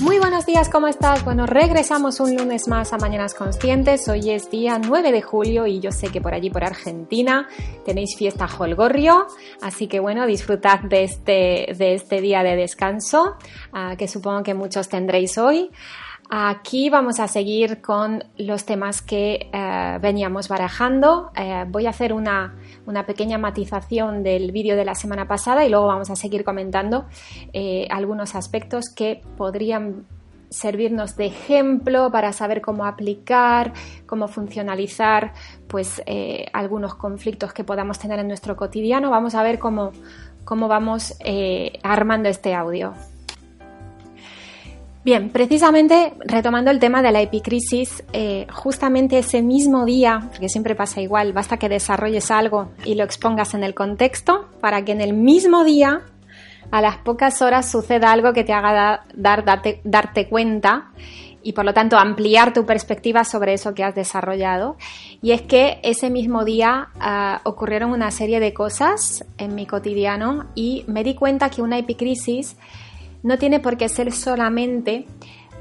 Muy buenos días, ¿cómo estás? Bueno, regresamos un lunes más a Mañanas Conscientes. Hoy es día 9 de julio y yo sé que por allí, por Argentina, tenéis fiesta Holgorrio. Así que bueno, disfrutad de este, de este día de descanso, uh, que supongo que muchos tendréis hoy. Aquí vamos a seguir con los temas que uh, veníamos barajando. Uh, voy a hacer una, una, pequeña matización del vídeo de la semana pasada y luego vamos a seguir comentando eh, algunos aspectos que podrían servirnos de ejemplo para saber cómo aplicar, cómo funcionalizar pues, eh, algunos conflictos que podamos tener en nuestro cotidiano. Vamos a ver cómo, cómo vamos eh, armando este audio. Bien, precisamente retomando el tema de la epicrisis, eh, justamente ese mismo día, porque siempre pasa igual, basta que desarrolles algo y lo expongas en el contexto para que en el mismo día, a las pocas horas, suceda algo que te haga da, dar, darte, darte cuenta y por lo tanto ampliar tu perspectiva sobre eso que has desarrollado. Y es que ese mismo día uh, ocurrieron una serie de cosas en mi cotidiano y me di cuenta que una epicrisis no tiene por qué ser solamente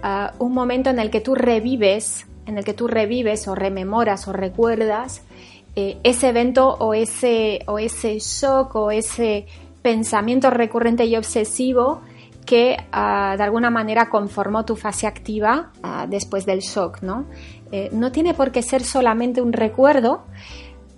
uh, un momento en el que tú revives, en el que tú revives o rememoras o recuerdas eh, ese evento o ese, o ese shock o ese pensamiento recurrente y obsesivo que uh, de alguna manera conformó tu fase activa uh, después del shock, ¿no? Eh, no tiene por qué ser solamente un recuerdo.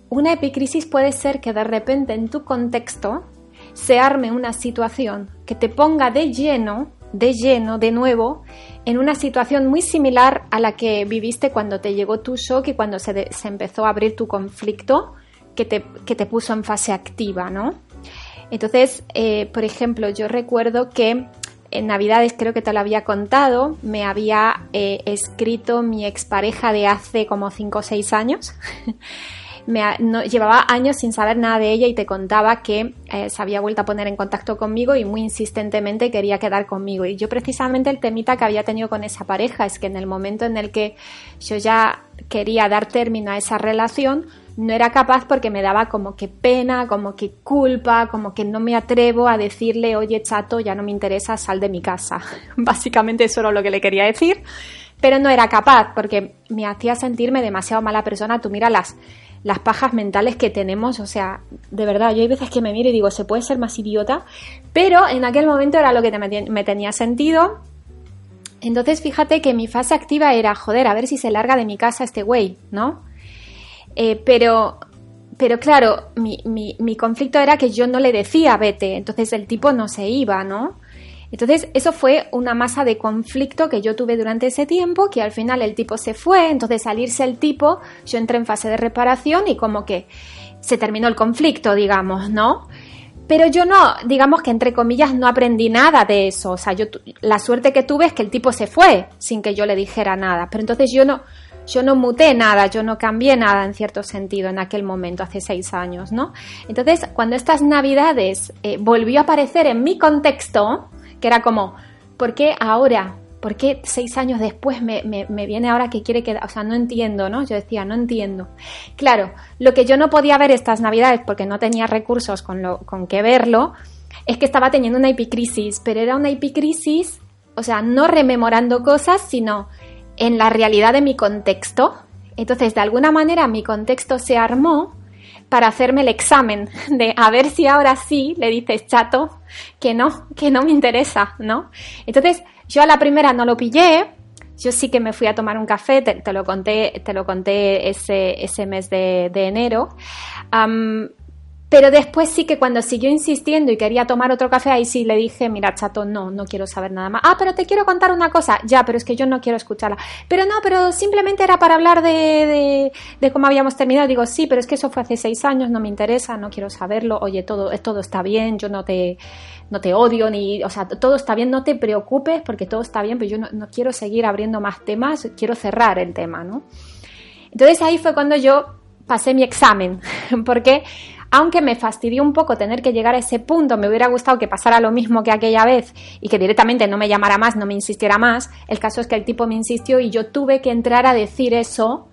Una epicrisis puede ser que de repente en tu contexto se arme una situación que te ponga de lleno, de lleno, de nuevo, en una situación muy similar a la que viviste cuando te llegó tu shock y cuando se, se empezó a abrir tu conflicto que te, que te, puso en fase activa, ¿no? Entonces, eh, por ejemplo, yo recuerdo que en Navidades, creo que te lo había contado, me había eh, escrito mi expareja de hace como 5 o 6 años. llevaba años sin saber nada de ella y te contaba que eh, se había vuelto a poner en contacto conmigo y muy insistentemente quería quedar conmigo. Y yo precisamente el temita que había tenido con esa pareja es que en el momento en el que yo ya quería dar término a esa relación, no era capaz porque me daba como que pena, como que culpa, como que no me atrevo a decirle, oye chato, ya no me interesa, sal de mi casa. Básicamente eso era lo que le quería decir, pero no era capaz porque me hacía sentirme demasiado mala persona. Tú mira las las pajas mentales que tenemos, o sea, de verdad, yo hay veces que me miro y digo, se puede ser más idiota, pero en aquel momento era lo que me tenía sentido. Entonces, fíjate que mi fase activa era, joder, a ver si se larga de mi casa este güey, ¿no? Eh, pero, pero claro, mi, mi, mi conflicto era que yo no le decía vete, entonces el tipo no se iba, ¿no? Entonces, eso fue una masa de conflicto que yo tuve durante ese tiempo, que al final el tipo se fue, entonces salirse el tipo, yo entré en fase de reparación y como que se terminó el conflicto, digamos, ¿no? Pero yo no, digamos que entre comillas no aprendí nada de eso, o sea, yo la suerte que tuve es que el tipo se fue sin que yo le dijera nada, pero entonces yo no, yo no muté nada, yo no cambié nada en cierto sentido en aquel momento, hace seis años, ¿no? Entonces, cuando estas navidades eh, volvió a aparecer en mi contexto, que era como, ¿por qué ahora? ¿Por qué seis años después me, me, viene ahora que quiere quedar? O sea, no entiendo, ¿no? Yo decía, no entiendo. Claro, lo que yo no podía ver estas navidades porque no tenía recursos con, lo, con que verlo, es que estaba teniendo una epicrisis, pero era una epicrisis, o sea, no rememorando cosas, sino en la realidad de mi contexto. Entonces, de alguna manera, mi contexto se armó para hacerme el examen de a ver si ahora sí le dices chato que no, que no me interesa, ¿no? Entonces, yo a la primera no lo pillé, yo sí que me fui a tomar un café, te, lo conté, te lo conté ese, ese mes de, de enero. Pero después sí que cuando siguió insistiendo y quería tomar otro café, ahí sí le dije, mira, chato, no, no quiero saber nada más. Ah, pero te quiero contar una cosa. Ya, pero es que yo no quiero escucharla. Pero no, pero simplemente era para hablar de, de, cómo habíamos terminado. Digo, sí, pero es que eso fue hace seis años, no me interesa, no quiero saberlo. Oye, todo, todo está bien, yo no te, no te odio, ni, o sea, todo está bien, no te preocupes porque todo está bien, pero yo no, no quiero seguir abriendo más temas, quiero cerrar el tema, ¿no? Entonces ahí fue cuando yo pasé mi examen, porque aunque me fastidió un poco tener que llegar a ese punto, me hubiera gustado que pasara lo mismo que aquella vez y que directamente no me llamara más, no me insistiera más. El caso es que el tipo me insistió y yo tuve que entrar a decir eso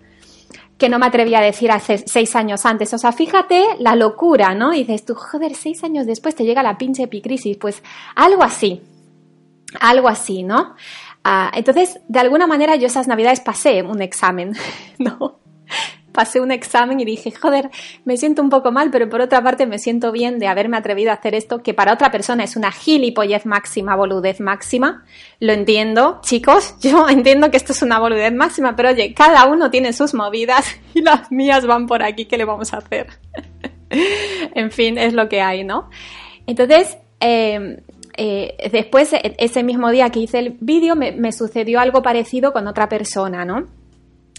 que no me atrevía a decir hace seis años antes. O sea, fíjate la locura, ¿no? Dices tú, joder, seis años después te llega la pinche epicrisis. Pues algo así, algo así, ¿no? Ah, entonces, de alguna manera yo esas navidades pasé un examen, ¿no? Pasé un examen y dije, joder, me siento un poco mal, pero por otra parte me siento bien de haberme atrevido a hacer esto, que para otra persona es una gilipollez máxima, boludez máxima. Lo entiendo, chicos, yo entiendo que esto es una boludez máxima, pero oye, cada uno tiene sus movidas y las mías van por aquí, ¿qué le vamos a hacer? en fin, es lo que hay, ¿no? Entonces, em, eh, después, e, ese mismo día que hice el vídeo, me, me, sucedió algo parecido con otra persona, ¿no?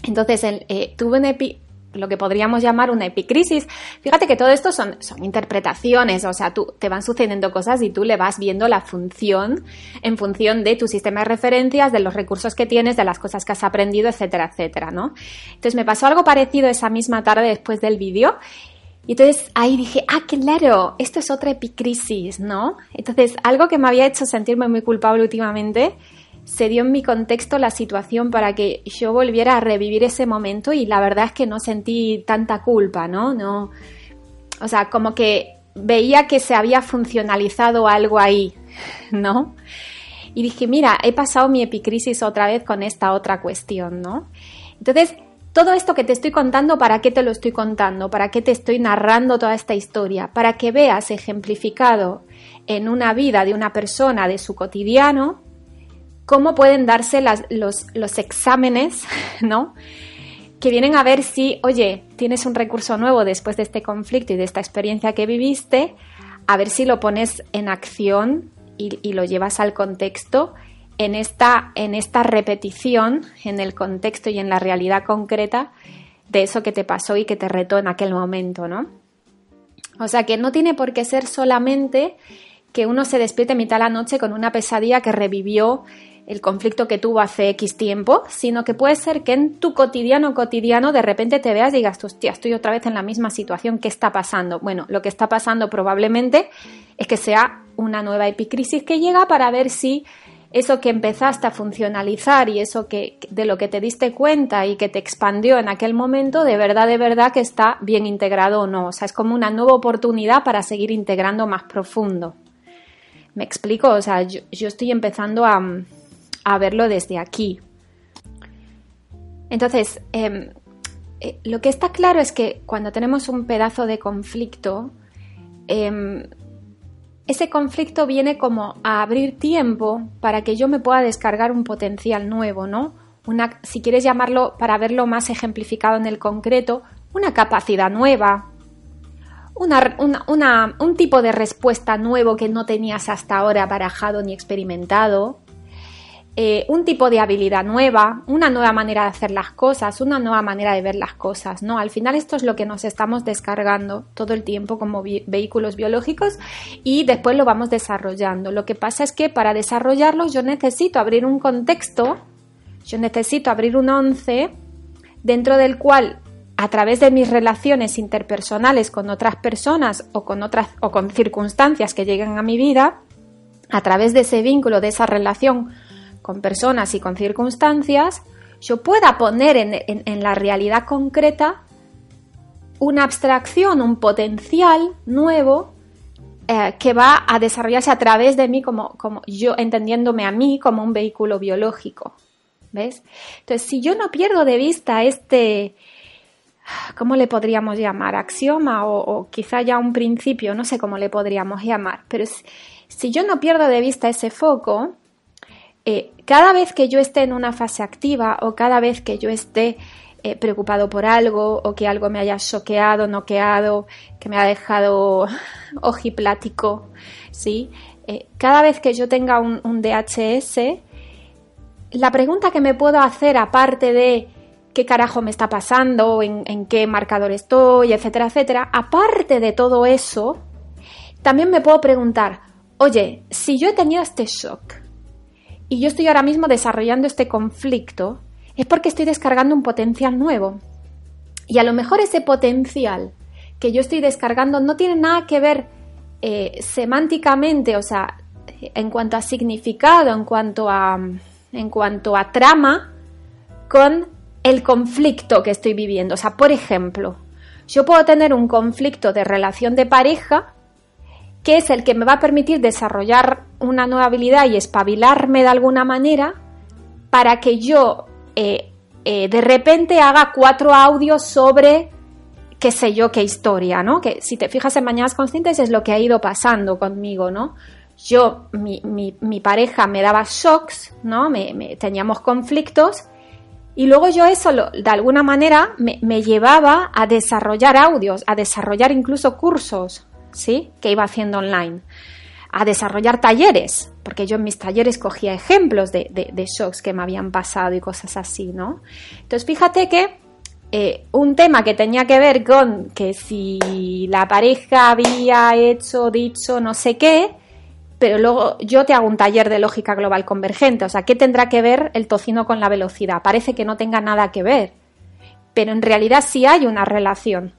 Entonces, eh, tuve un epi lo que podríamos llamar una epicrisis. Fíjate que todo esto son, son interpretaciones, o sea, tú, te van sucediendo cosas y tú le vas viendo la función en función de tu sistema de referencias, de los recursos que tienes, de las cosas que has aprendido, etcétera, etcétera, ¿no? Entonces me pasó algo parecido esa misma tarde después del vídeo. Y entonces ahí dije, ah, claro, esto es otra epicrisis, ¿no? Entonces, algo que me había hecho sentirme muy culpable últimamente se dio en mi contexto la situación para que yo volviera a revivir ese momento y la verdad es que no sentí tanta culpa, ¿no? O sea, como que veía que se había funcionalizado algo ahí, ¿no? Y dije, mira, he pasado mi epicrisis otra vez con esta otra cuestión, ¿no? Entonces, todo esto que te estoy contando, ¿para qué te lo estoy contando? ¿Para qué te estoy narrando toda esta historia? Para que veas ejemplificado en una vida de una persona, de su cotidiano, cómo pueden darse los, exámenes, ¿no? Que vienen a ver si, oye, tienes un recurso nuevo después de este conflicto y de esta experiencia que viviste, a ver si lo pones en acción y, lo llevas al contexto en esta, en esta repetición, en el contexto y en la realidad concreta de eso que te pasó y que te retó en aquel momento, ¿no? O sea que no tiene por qué ser solamente que uno se despierte mitad de la noche con una pesadilla que revivió el conflicto que tuvo hace X tiempo, sino que puede ser que en tu cotidiano cotidiano de repente te veas y digas, hostia, estoy otra vez en la misma situación, ¿qué está pasando? Bueno, lo que está pasando probablemente es que sea una nueva epicrisis que llega para ver si eso que empezaste a funcionalizar y eso que de lo que te diste cuenta y que te expandió en aquel momento, de verdad, de verdad que está bien integrado o no. O sea, es como una nueva oportunidad para seguir integrando más profundo. ¿Me explico? O sea, yo, yo estoy empezando a, a verlo desde aquí. Entonces, em, eh, lo que está claro es que cuando tenemos un pedazo de conflicto, em, ese conflicto viene como a abrir tiempo para que yo me pueda descargar un potencial nuevo, ¿no? Una, si quieres llamarlo para verlo más ejemplificado en el concreto, una capacidad nueva, un tipo de respuesta nuevo que no tenías hasta ahora barajado ni experimentado, eh, un tipo de habilidad nueva, una nueva manera de hacer las cosas, una nueva manera de ver las cosas, ¿no? Al final esto es lo que nos estamos descargando todo el tiempo como vehículos biológicos y después lo vamos desarrollando. Lo que pasa es que para desarrollarlo yo necesito abrir un contexto, yo necesito abrir un once dentro del cual a través de mis relaciones interpersonales con otras personas o con otras o con circunstancias que lleguen a mi vida, a través de ese vínculo, de esa relación con personas y con circunstancias, yo pueda poner en, la realidad concreta una abstracción, un potencial nuevo eh, que va a desarrollarse a través de mí como, como yo entendiéndome a mí como un vehículo biológico. ¿Ves? Entonces, si yo no pierdo de vista este, ¿cómo le podríamos llamar? Axioma o, quizá ya un principio, no sé cómo le podríamos llamar, pero si yo no pierdo de vista ese foco, eh, cada vez que yo esté en una fase activa o cada vez que yo esté eh, preocupado por algo o que algo me haya choqueado, noqueado, que me ha dejado ojiplático, ¿sí? Eh, cada vez que yo tenga un, DHS, la pregunta que me puedo hacer aparte de qué carajo me está pasando, en, en qué marcador estoy, etcétera, etcétera, aparte de todo eso, también me puedo preguntar, oye, si yo he tenido este shock, y yo estoy ahora mismo desarrollando este conflicto, es porque estoy descargando un potencial nuevo. Y a lo mejor ese potencial que yo estoy descargando no tiene nada que ver eh, semánticamente, o sea, en cuanto a significado, en cuanto a, en cuanto a trama, con el conflicto que estoy viviendo. O sea, por ejemplo, yo puedo tener un conflicto de relación de pareja que es el que me va a permitir desarrollar una nueva habilidad y espabilarme de alguna manera para que yo eh, eh, de repente haga cuatro audios sobre qué sé yo, qué historia, ¿no? Que si te fijas en Mañanas Conscientes es lo que ha ido pasando conmigo, ¿no? Yo, mi, mi, pareja me daba shocks, ¿no? Me, teníamos conflictos y luego yo eso, de alguna manera, me, me, llevaba a desarrollar audios, a desarrollar incluso cursos, ¿sí? Que iba haciendo online a desarrollar talleres, porque yo en mis talleres cogía ejemplos de, shocks que me habían pasado y cosas así, ¿no? Entonces fíjate que eh, un tema que tenía que ver con que si la pareja había hecho, dicho, no sé qué, pero luego yo te hago un taller de lógica global convergente, o sea, ¿qué tendrá que ver el tocino con la velocidad? Parece que no tenga nada que ver, pero en realidad sí hay una relación.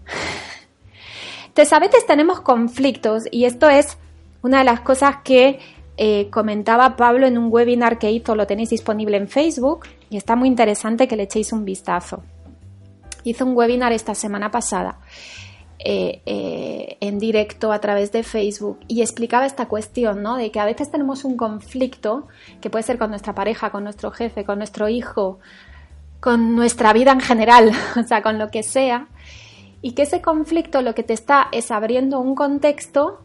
Entonces, a veces tenemos conflictos y esto es una de las cosas que eh, comentaba Pablo en un webinar que hizo, lo tenéis disponible en Facebook y está muy interesante que le echéis un vistazo. Hizo un webinar esta semana pasada eh, eh, en directo a través de Facebook y explicaba esta cuestión, ¿no? De que a veces tenemos un conflicto que puede ser con nuestra pareja, con nuestro jefe, con nuestro hijo, con nuestra vida en general, o sea, con lo que sea, y que ese conflicto lo que te está es abriendo un contexto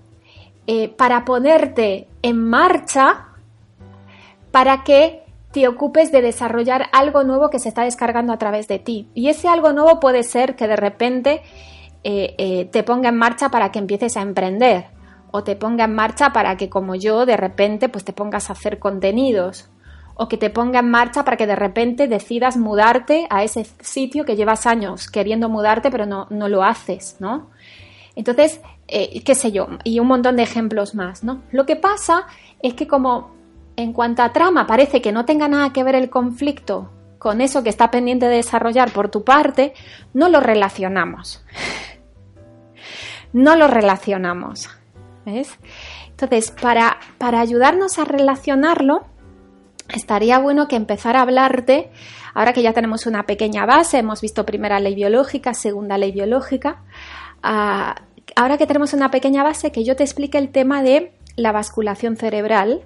eh, para ponerte en marcha para que te ocupes de desarrollar algo nuevo que se está descargando a través de ti. Y ese algo nuevo puede ser que de repente eh, eh, te ponga en marcha para que empieces a emprender o te ponga en marcha para que como yo de repente pues te pongas a hacer contenidos o que te ponga en marcha para que de repente decidas mudarte a ese sitio que llevas años queriendo mudarte pero no, no lo haces, ¿no? Entonces, eh, qué sé yo, y un montón de ejemplos más, ¿no? Lo que pasa es que como en cuanto a trama parece que no tenga nada que ver el conflicto con eso que está pendiente de desarrollar por tu parte, no lo relacionamos. No lo relacionamos. ¿Ves? Entonces, para, para ayudarnos a relacionarlo, estaría bueno que empezara a hablarte, ahora que ya tenemos una pequeña base, hemos visto primera ley biológica, segunda ley biológica, ahora que tenemos una pequeña base, que yo te explique el tema de la basculación cerebral,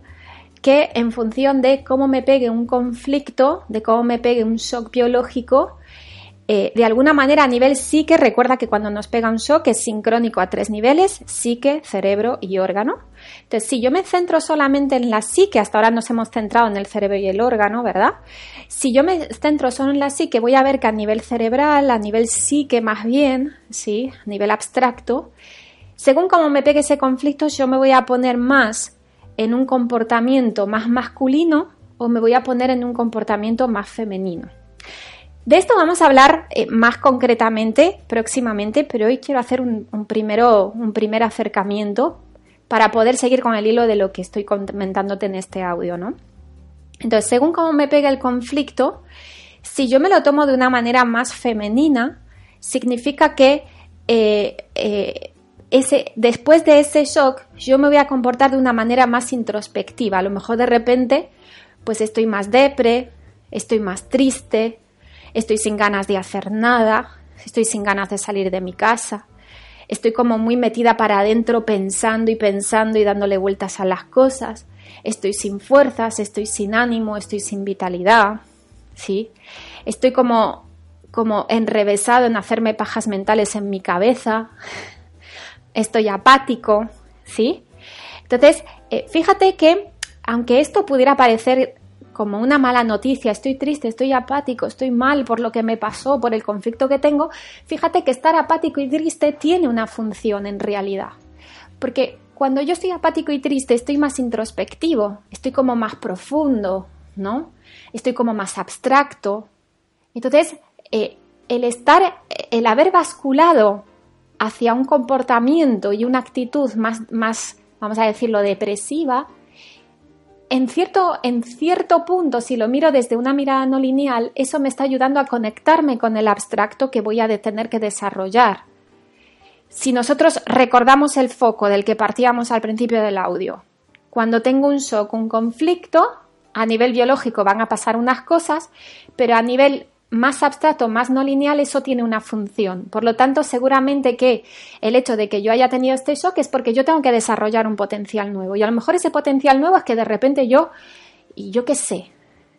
que en función de cómo me pegue un conflicto, de cómo me pegue un shock biológico, eh, de alguna manera a nivel psique, recuerda que cuando nos pega un shock es sincrónico a tres niveles, psique, cerebro y órgano. Entonces, si yo me centro solamente en la psique, hasta ahora nos hemos centrado en el cerebro y el órgano, ¿verdad? Si yo me centro solo en la psique, voy a ver que a nivel cerebral, a nivel psique más bien, ¿sí? A nivel abstracto, según cómo me pegue ese conflicto, yo me voy a poner más en un comportamiento más masculino o me voy a poner en un comportamiento más femenino. De esto vamos a hablar eh, más concretamente próximamente, pero hoy quiero hacer un, primero, un primer acercamiento para poder seguir con el hilo de lo que estoy comentándote en este audio, ¿no? Entonces, según cómo me pega el conflicto, si yo me lo tomo de una manera más femenina, significa que eh, eh, ese, después de ese shock yo me voy a comportar de una manera más introspectiva. A lo mejor de repente, pues estoy más depre, estoy más triste, estoy sin ganas de hacer nada, estoy sin ganas de salir de mi casa, estoy como muy metida para adentro pensando y pensando y dándole vueltas a las cosas, estoy sin fuerzas, estoy sin ánimo, estoy sin vitalidad, ¿sí? Estoy como, como enrevesado en hacerme pajas mentales en mi cabeza, estoy apático, ¿sí? Entonces, eh, fíjate que aunque esto pudiera parecer como una mala noticia, estoy triste, estoy apático, estoy mal por lo que me pasó, por el conflicto que tengo, fíjate que estar apático y triste tiene una función en realidad. Porque cuando yo estoy apático y triste, estoy más introspectivo, estoy como más profundo, ¿no? Estoy como más abstracto. Entonces, eh, el estar, el haber basculado hacia un comportamiento y una actitud más, más vamos a decirlo, depresiva, en cierto, en cierto punto, si lo miro desde una mirada no lineal, eso me está ayudando a conectarme con el abstracto que voy a tener que desarrollar. Si nosotros recordamos el foco del que partíamos al principio del audio, cuando tengo un shock, un conflicto, a nivel biológico van a pasar unas cosas, pero a nivel más abstracto, más no lineal, eso tiene una función. Por lo tanto, seguramente que el hecho de que yo haya tenido este shock es porque yo tengo que desarrollar un potencial nuevo. Y a lo mejor ese potencial nuevo es que de repente yo, y yo qué sé,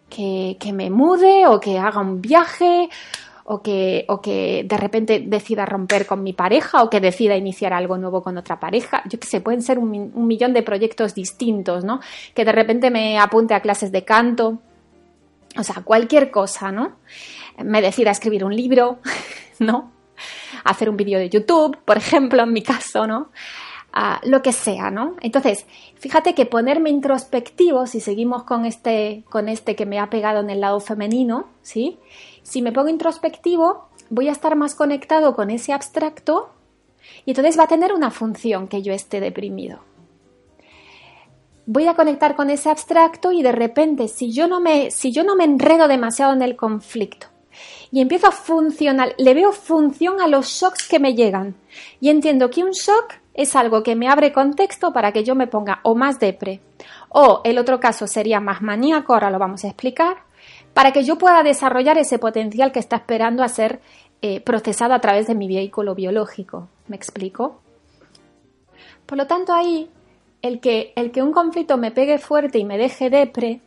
que, que me mude o que haga un viaje o que, o que de repente decida romper con mi pareja o que decida iniciar algo nuevo con otra pareja. Yo qué sé, pueden ser un, un, millón de proyectos distintos, ¿no? Que de repente me apunte a clases de canto, o sea, cualquier cosa, ¿no? Me decida escribir un libro, ¿no? Hacer un vídeo de YouTube, por ejemplo, en mi caso, ¿no? Uh, lo que sea, ¿no? Entonces, fíjate que ponerme introspectivo, si seguimos con este, con este que me ha pegado en el lado femenino, ¿sí? Si me pongo introspectivo, voy a estar más conectado con ese abstracto y entonces va a tener una función que yo esté deprimido. Voy a conectar con ese abstracto y de repente, si yo no me, si yo no me enredo demasiado en el conflicto y empiezo a funcionar, le veo función a los shocks que me llegan y entiendo que un shock es algo que me abre contexto para que yo me ponga o más depre o el otro caso sería más maníaco, ahora lo vamos a explicar, para que yo pueda desarrollar ese potencial que está esperando a ser eh, procesado a través de mi vehículo biológico. ¿Me explico? Por lo tanto, ahí, el que, el que un conflicto me pegue fuerte y me deje depre,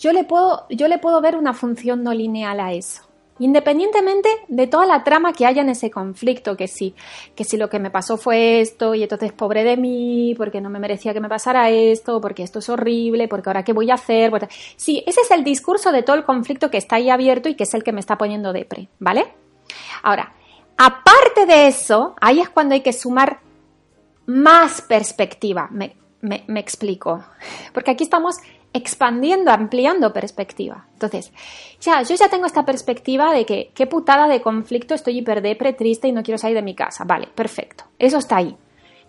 yo le puedo, yo le puedo ver una función no lineal a eso. Independientemente de toda la trama que haya en ese conflicto, que sí, que si lo que me pasó fue esto y entonces pobre de mí, porque no me merecía que me pasara esto, porque esto es horrible, porque ahora qué voy a hacer. Sí, ese es el discurso de todo el conflicto que está ahí abierto y que es el que me está poniendo depre, ¿vale? Ahora, aparte de eso, ahí es cuando hay que sumar más perspectiva. Me, me explico. Porque aquí estamos expandiendo, ampliando perspectiva. Entonces, ya, yo ya tengo esta perspectiva de que qué putada de conflicto, estoy hiperdepre, triste y no quiero salir de mi casa. Vale, perfecto. Eso está ahí.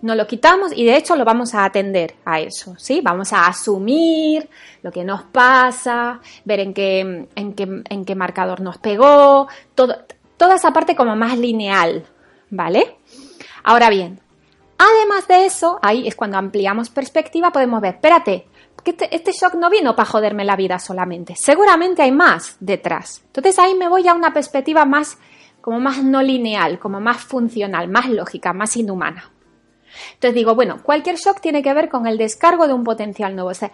No lo quitamos y de hecho lo vamos a atender a eso, ¿sí? Vamos a asumir lo que nos pasa, ver en qué, en qué, en qué marcador nos pegó, toda esa parte como más lineal, ¿vale? Ahora bien, además de eso, ahí es cuando ampliamos perspectiva, podemos ver, espérate, este, este, shock no vino para joderme la vida solamente. Seguramente hay más detrás. Entonces ahí me voy a una perspectiva más, como más no lineal, como más funcional, más lógica, más inhumana. Entonces digo, bueno, cualquier shock tiene que ver con el descargo de un potencial nuevo. O sea,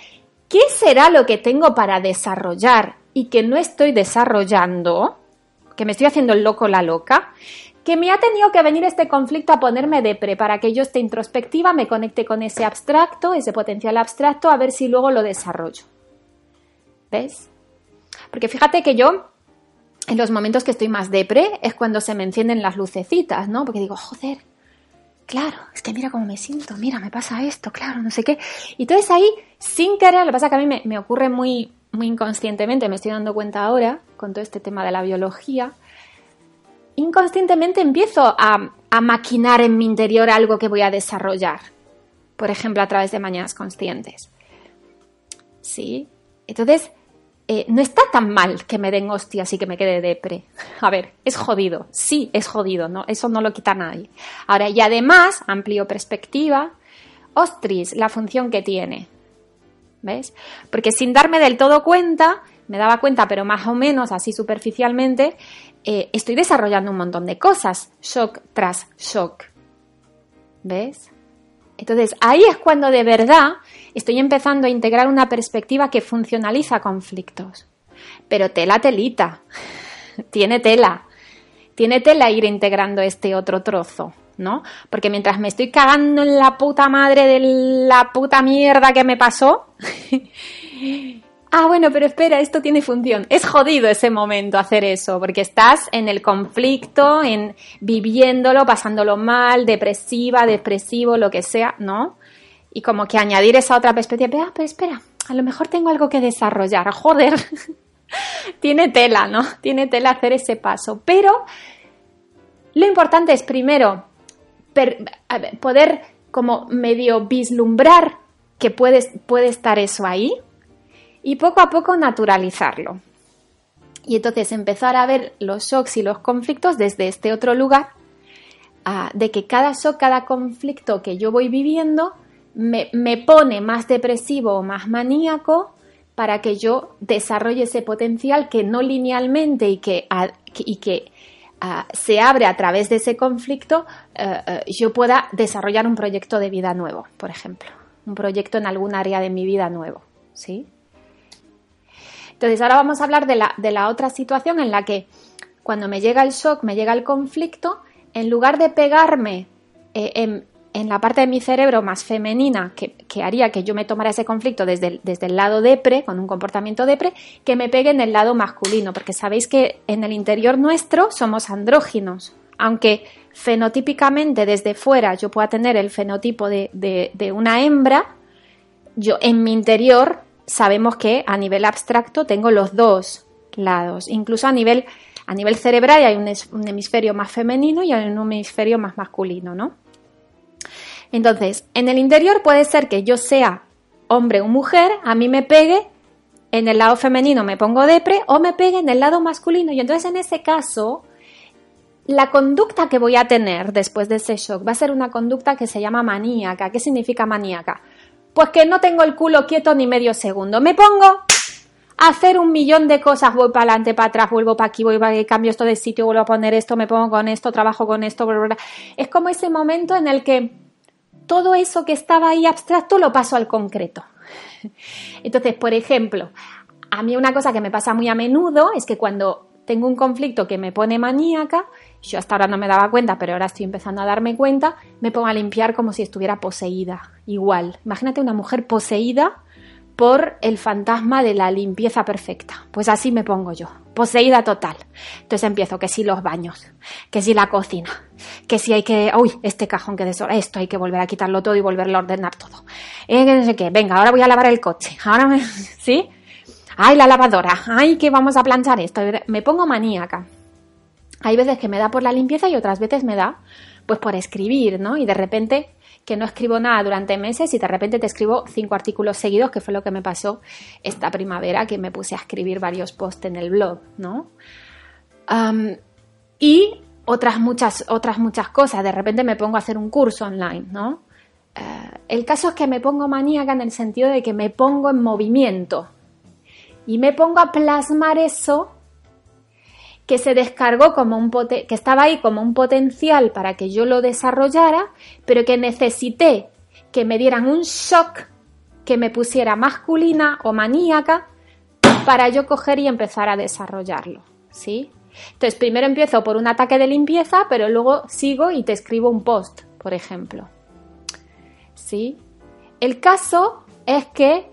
¿qué será lo que tengo para desarrollar y que no estoy desarrollando? Que me estoy haciendo el loco la loca que me ha tenido que venir este conflicto a ponerme depre para que yo esté introspectiva, me conecte con ese abstracto, ese potencial abstracto, a ver si luego lo desarrollo. ¿Ves? Porque fíjate que yo, en los momentos que estoy más depre, es cuando se me encienden las lucecitas, ¿no? Porque digo, joder, claro, es que mira cómo me siento, mira, me pasa esto, claro, no sé qué. Y entonces ahí, sin querer, lo que pasa que a mí me, me ocurre muy, muy inconscientemente, me estoy dando cuenta ahora, con todo este tema de la biología, inconscientemente empiezo a, maquinar en mi interior algo que voy a desarrollar. Por ejemplo, a través de mañanas conscientes. ¿Sí? Entonces, eh, no está tan mal que me den hostias y que me quede depre. A ver, es jodido. Sí, es jodido, ¿no? Eso no lo quita nadie. Ahora, y además, amplio perspectiva, ostris, la función que tiene. ¿Ves? Porque sin darme del todo cuenta, me daba cuenta, pero más o menos así superficialmente, eh, estoy desarrollando un montón de cosas, shock tras shock. ¿Ves? Entonces ahí es cuando de verdad estoy empezando a integrar una perspectiva que funcionaliza conflictos. Pero tela telita, tiene tela, tiene tela ir integrando este otro trozo, ¿no? Porque mientras me estoy cagando en la puta madre de la puta mierda que me pasó, ah, bueno, pero espera, esto tiene función. Es jodido ese momento hacer eso, porque estás en el conflicto, en viviéndolo, pasándolo mal, depresiva, depresivo, lo que sea, ¿no? Y como que añadir esa otra perspectiva, ah, pero espera, a lo mejor tengo algo que desarrollar, joder. tiene tela, ¿no? Tiene tela hacer ese paso. Pero lo importante es primero poder como medio vislumbrar que puede, puede estar eso ahí, y poco a poco naturalizarlo. Y entonces empezar a ver los shocks y los conflictos desde este otro lugar, de que cada shock, cada conflicto que yo voy viviendo me, pone más depresivo o más maníaco para que yo desarrolle ese potencial que no linealmente y que, y que se abre a través de ese conflicto, eh, eh, yo pueda desarrollar un proyecto de vida nuevo, por ejemplo, un proyecto en algún área de mi vida nuevo, ¿sí? Entonces, ahora vamos a hablar de la, de la otra situación en la que cuando me llega el shock, me llega el conflicto, en lugar de pegarme eh, en, en, la parte de mi cerebro más femenina, que, que, haría que yo me tomara ese conflicto desde el, desde el lado depre, con un comportamiento depre, que me pegue en el lado masculino, porque sabéis que en el interior nuestro somos andróginos, aunque fenotípicamente desde fuera yo pueda tener el fenotipo de, de, de una hembra, yo en mi interior sabemos que a nivel abstracto tengo los dos lados, incluso a nivel a nivel cerebral hay un, un, hemisferio más femenino y hay un hemisferio más masculino, ¿no? Entonces, en el interior puede ser que yo sea hombre o mujer, a mí me pegue en el lado femenino me pongo depre o me pegue en el lado masculino y entonces en ese caso la conducta que voy a tener después de ese shock va a ser una conducta que se llama maníaca. ¿Qué significa maníaca? Pues que no tengo el culo quieto ni medio segundo. Me pongo hacer un millón de cosas, voy para adelante, para atrás, vuelvo para aquí, voy para aquí, cambio esto de sitio, vuelvo a poner esto, me pongo con esto, trabajo con esto, bla, bla, bla. es como ese momento en el que todo eso que estaba ahí abstracto lo paso al concreto. Entonces, por ejemplo, a mí una cosa que me pasa muy a menudo es que cuando tengo un conflicto que me pone maníaca, yo hasta ahora no me daba cuenta, pero ahora estoy empezando a darme cuenta, me pongo a limpiar como si estuviera poseída. Igual, imagínate una mujer poseída por el fantasma de la limpieza perfecta. Pues así me pongo yo, poseída total. Entonces empiezo que si los baños, que si la cocina, que si hay que, uy, este cajón que desorden, esto hay que volver a quitarlo todo y volverlo a ordenar todo. Eh, que qué, venga, ahora voy a lavar el coche, ahora me, ¿sí? Ay, la lavadora, ay, que vamos a planchar esto. Me pongo maníaca. Hay veces que me da por la limpieza y otras veces me da pues por escribir, ¿no? Y de repente que no escribo nada durante meses y de repente te escribo cinco artículos seguidos, que fue lo que me pasó esta primavera, que me puse a escribir varios posts en el blog, ¿no? Y otras muchas, otras muchas cosas. De repente me pongo a hacer un curso online, ¿no? Uh, el caso es que me pongo maníaca en el sentido de que me pongo en movimiento y me pongo a plasmar eso que se descargó como un que estaba ahí como un potencial para que yo lo desarrollara, pero que necesité que me dieran un shock que me pusiera masculina o maníaca para yo coger y empezar a desarrollarlo, ¿sí? Entonces, primero empiezo por un ataque de limpieza, pero luego sigo y te escribo un post, por ejemplo. ¿Sí? El caso es que,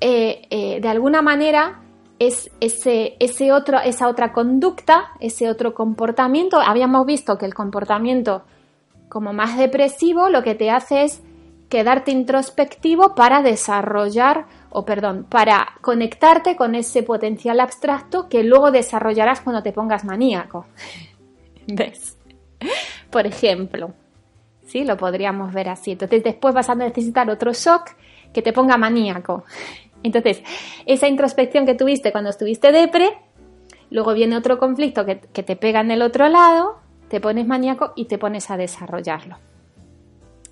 eh, eh, de alguna manera, es ese, ese otro, esa otra conducta, ese otro comportamiento. Habíamos visto que el comportamiento como más depresivo lo que te hace es quedarte introspectivo para desarrollar, o perdón, para conectarte con ese potencial abstracto que luego desarrollarás cuando te pongas maníaco. ¿Ves? Por ejemplo, ¿sí? Lo podríamos ver así. Entonces después vas a necesitar otro shock que te ponga maníaco. Entonces, esa introspección que tuviste cuando estuviste depre, luego viene otro conflicto que, te pega en el otro lado, te pones maníaco y te pones a desarrollarlo.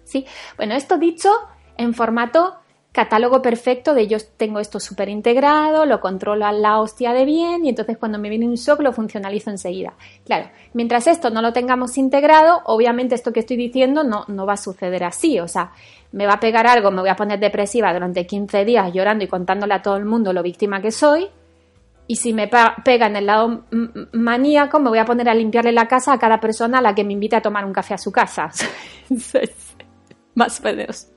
¿Sí? Bueno, esto dicho en formato catálogo perfecto de yo tengo esto súper integrado, lo controlo a la hostia de bien y entonces cuando me viene un shock lo funcionalizo enseguida. Claro, mientras esto no lo tengamos integrado, obviamente esto que estoy diciendo no, no va a suceder así, o sea, me va a pegar algo, me voy a poner depresiva durante 15 días llorando y contándole a todo el mundo lo víctima que soy. Y si me pega en el lado maníaco, me voy a poner a limpiarle la casa a cada persona a la que me invite a tomar un café a su casa. Más o.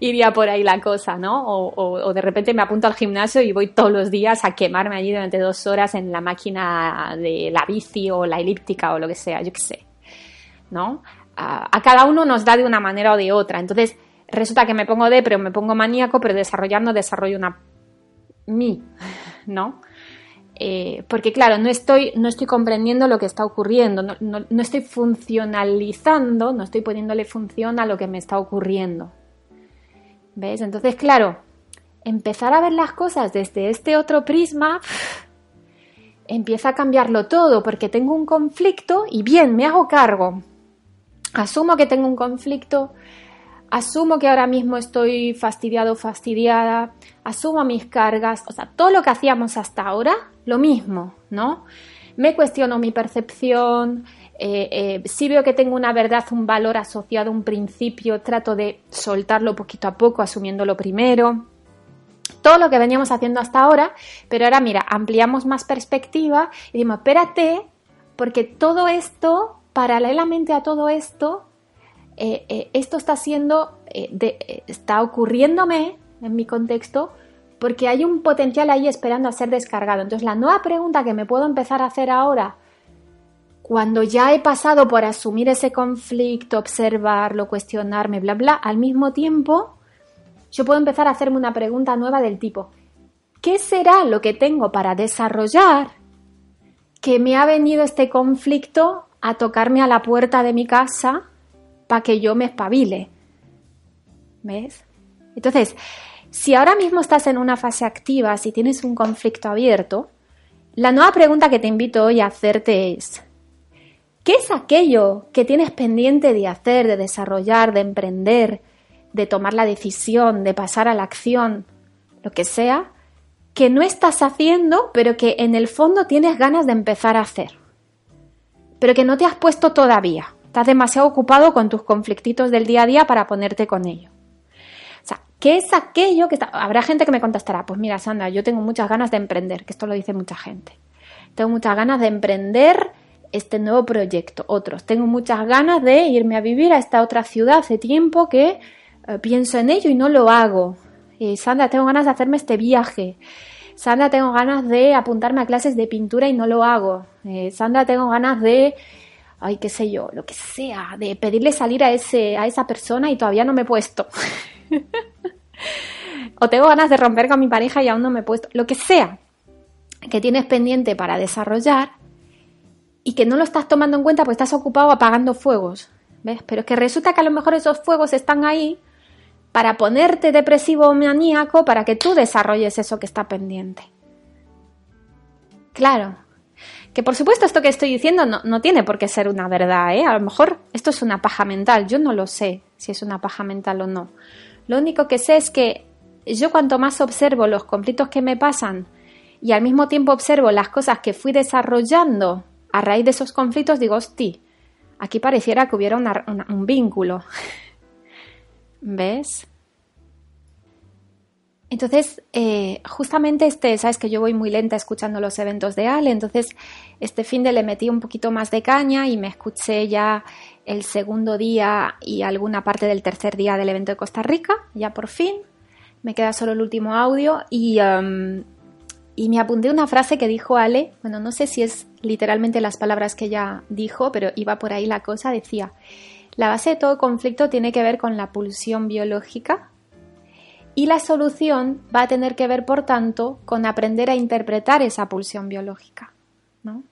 Iría por ahí la cosa, ¿no? O, o, de repente me apunto al gimnasio y voy todos los días a quemarme allí durante dos horas en la máquina de la bici o la elíptica o lo que sea, yo qué sé. ¿No? a, cada uno nos da de una manera o de otra. Entonces, resulta que me pongo depre o me pongo maníaco, pero desarrollando desarrollo una mí, ¿no? Eh, porque claro, no estoy, no estoy comprendiendo lo que está ocurriendo, no, no, estoy funcionalizando, no estoy poniéndole función a lo que me está ocurriendo. ¿Ves? Entonces, claro, empezar a ver las cosas desde este otro prisma empieza a cambiarlo todo, porque tengo un conflicto y bien, me hago cargo, asumo que tengo un conflicto, asumo que ahora mismo estoy fastidiado fastidiada, asumo mis cargas, o sea, todo lo que hacíamos hasta ahora, lo mismo, ¿no? Me cuestiono mi percepción, eh, eh, si veo que tengo una verdad, un valor asociado un principio, trato de soltarlo poquito a poco, asumiéndolo primero. todo lo que veníamos haciendo hasta ahora, pero ahora mira, ampliamos más perspectiva y decimos, espérate, porque todo esto, paralelamente a todo esto, eh, esto está siendo, está ocurriéndome en mi contexto porque hay un potencial ahí esperando a ser descargado. Entonces la nueva pregunta que me puedo empezar a hacer ahora, cuando ya he pasado por asumir ese conflicto, observarlo, cuestionarme, bla, bla, al mismo tiempo, yo puedo empezar a hacerme una pregunta nueva del tipo, ¿qué será lo que tengo para desarrollar que me ha venido este conflicto a tocarme a la puerta de mi casa para que yo me espabile? ¿Ves? Entonces, si ahora mismo estás en una fase activa, si tienes un conflicto abierto, la nueva pregunta que te invito hoy a hacerte es, ¿qué es aquello que tienes pendiente de hacer, de desarrollar, de emprender, de tomar la decisión, de pasar a la acción, lo que sea, que no estás haciendo, pero que en el fondo tienes ganas de empezar a hacer? Pero que no te has puesto todavía. Estás demasiado ocupado con tus conflictitos del día a día para ponerte con ello. ¿Qué es aquello que está... Habrá gente que me contestará, pues mira, Sandra, yo tengo muchas ganas de emprender, que esto lo dice mucha gente. Tengo muchas ganas de emprender este nuevo proyecto. Otros, tengo muchas ganas de irme a vivir a esta otra ciudad. Hace tiempo que eh, pienso en ello y no lo hago. Sandra, tengo ganas de hacerme este viaje. Sandra, tengo ganas de apuntarme a clases de pintura y no lo hago. Eh, Sandra, tengo ganas de, ay, qué sé yo, lo que sea, de pedirle salir a, ese, a esa persona y todavía no me he puesto. o tengo ganas de romper con mi pareja y aún no me he puesto. Lo que sea que tienes pendiente para desarrollar y que no lo estás tomando en cuenta porque estás ocupado apagando fuegos. ¿Ves? Pero es que resulta que a lo mejor esos fuegos están ahí para ponerte depresivo o maníaco para que tú desarrolles eso que está pendiente. Claro. Que por supuesto esto que estoy diciendo no, no, tiene por qué ser una verdad, ¿eh? A lo mejor esto es una paja mental, yo no lo sé si es una paja mental o no. Lo único que sé es que yo cuanto más observo los conflictos que me pasan y al mismo tiempo observo las cosas que fui desarrollando a raíz de esos conflictos, digo, hosti, aquí pareciera que hubiera un vínculo. ¿Ves? Entonces, eh, justamente este, sabes que yo voy muy lenta escuchando los eventos de Ale, entonces este fin de le metí un poquito más de caña y me escuché ya el segundo día y alguna parte del tercer día del evento de Costa Rica, ya por fin. Me queda solo el último audio y, um, y me apunté una frase que dijo Ale, bueno, no sé si es literalmente las palabras que ella dijo, pero iba por ahí la cosa, decía, la base de todo conflicto tiene que ver con la pulsión biológica y la solución va a tener que ver, por tanto, con aprender a interpretar esa pulsión biológica, ¿no?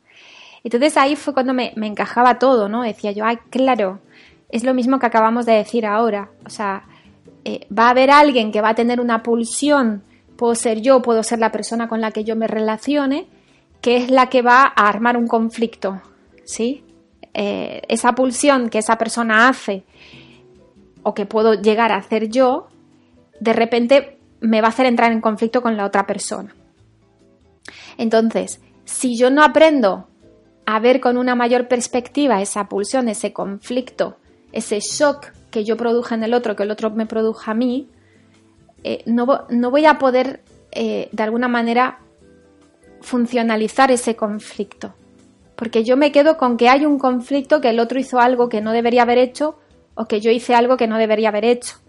Entonces ahí fue cuando me, encajaba todo, ¿no? Decía yo, ay, claro, es lo mismo que acabamos de decir ahora. O sea, eh, va a haber alguien que va a tener una pulsión, puedo ser yo, puedo ser la persona con la que yo me relacione, que es la que va a armar un conflicto, ¿sí? Eh, esa pulsión que esa persona hace o que puedo llegar a hacer yo, de repente me va a hacer entrar en conflicto con la otra persona. Entonces, si yo no aprendo a ver con una mayor perspectiva esa pulsión, ese conflicto, ese shock que yo produje en el otro, que el otro me produjo a mí, eh, no, voy a poder eh, de alguna manera funcionalizar ese conflicto. Porque yo me quedo con que hay un conflicto, que el otro hizo algo que no debería haber hecho o que yo hice algo que no debería haber hecho.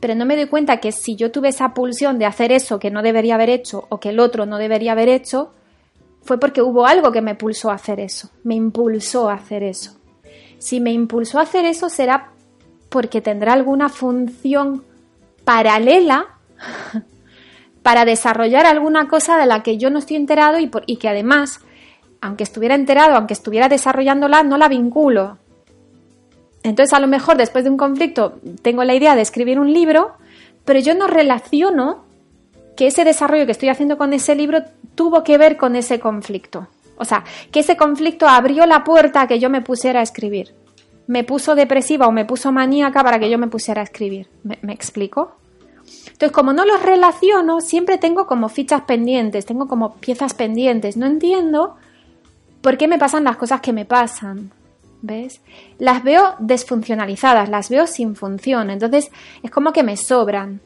Pero no me doy cuenta que si yo tuve esa pulsión de hacer eso que no debería haber hecho o que el otro no debería haber hecho, fue porque hubo algo que me pulsó a hacer eso, me impulsó a hacer eso. Si me impulsó a hacer eso será porque tendrá alguna función paralela para desarrollar alguna cosa de la que yo no estoy enterado y, y que además, aunque estuviera enterado, aunque estuviera desarrollándola, no la vinculo. Entonces, a lo mejor después de un conflicto tengo la idea de escribir un libro, pero yo no relaciono que ese desarrollo que estoy haciendo con ese libro tuvo que ver con ese conflicto. O sea, que ese conflicto abrió la puerta a que yo me pusiera a escribir. Me puso depresiva o me puso maníaca para que yo me pusiera a escribir. ¿Me, explico? Entonces, como no los relaciono, siempre tengo como fichas pendientes, tengo como piezas pendientes. No entiendo por qué me pasan las cosas que me pasan. ¿Ves? Las veo desfuncionalizadas, las veo sin función. Entonces, es como que me sobran.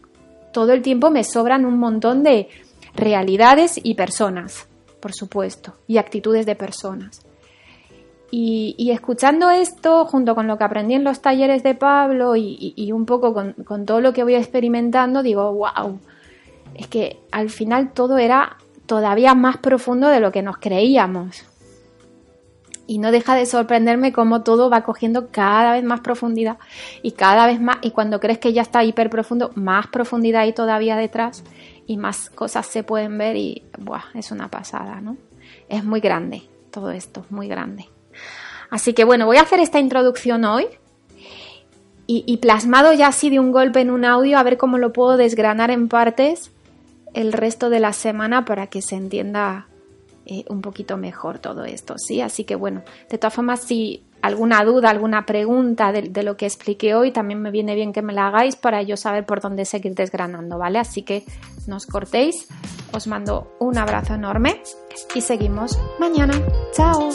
todo el tiempo me sobran un montón de realidades y personas, por supuesto, y actitudes de personas. Y, escuchando esto, junto con lo que aprendí en los talleres de Pablo y, un poco con, con, todo lo que voy experimentando, digo, wow, es que al final todo era todavía más profundo de lo que nos creíamos. Y no deja de sorprenderme cómo todo va cogiendo cada vez más profundidad y cada vez más, y cuando crees que ya está hiper profundo, más profundidad hay todavía detrás y más cosas se pueden ver y buah, es una pasada, ¿no? Es muy grande todo esto, muy grande. Así que bueno, voy a hacer esta introducción hoy y, plasmado ya así de un golpe en un audio, a ver cómo lo puedo desgranar en partes el resto de la semana para que se entienda eh, un poquito mejor todo esto, ¿sí? Así que bueno, de todas formas, si alguna duda, alguna pregunta de, lo que expliqué hoy, también me viene bien que me la hagáis para yo saber por dónde seguir desgranando, ¿vale? Así que no os cortéis, os mando un abrazo enorme y seguimos mañana. ¡Chao!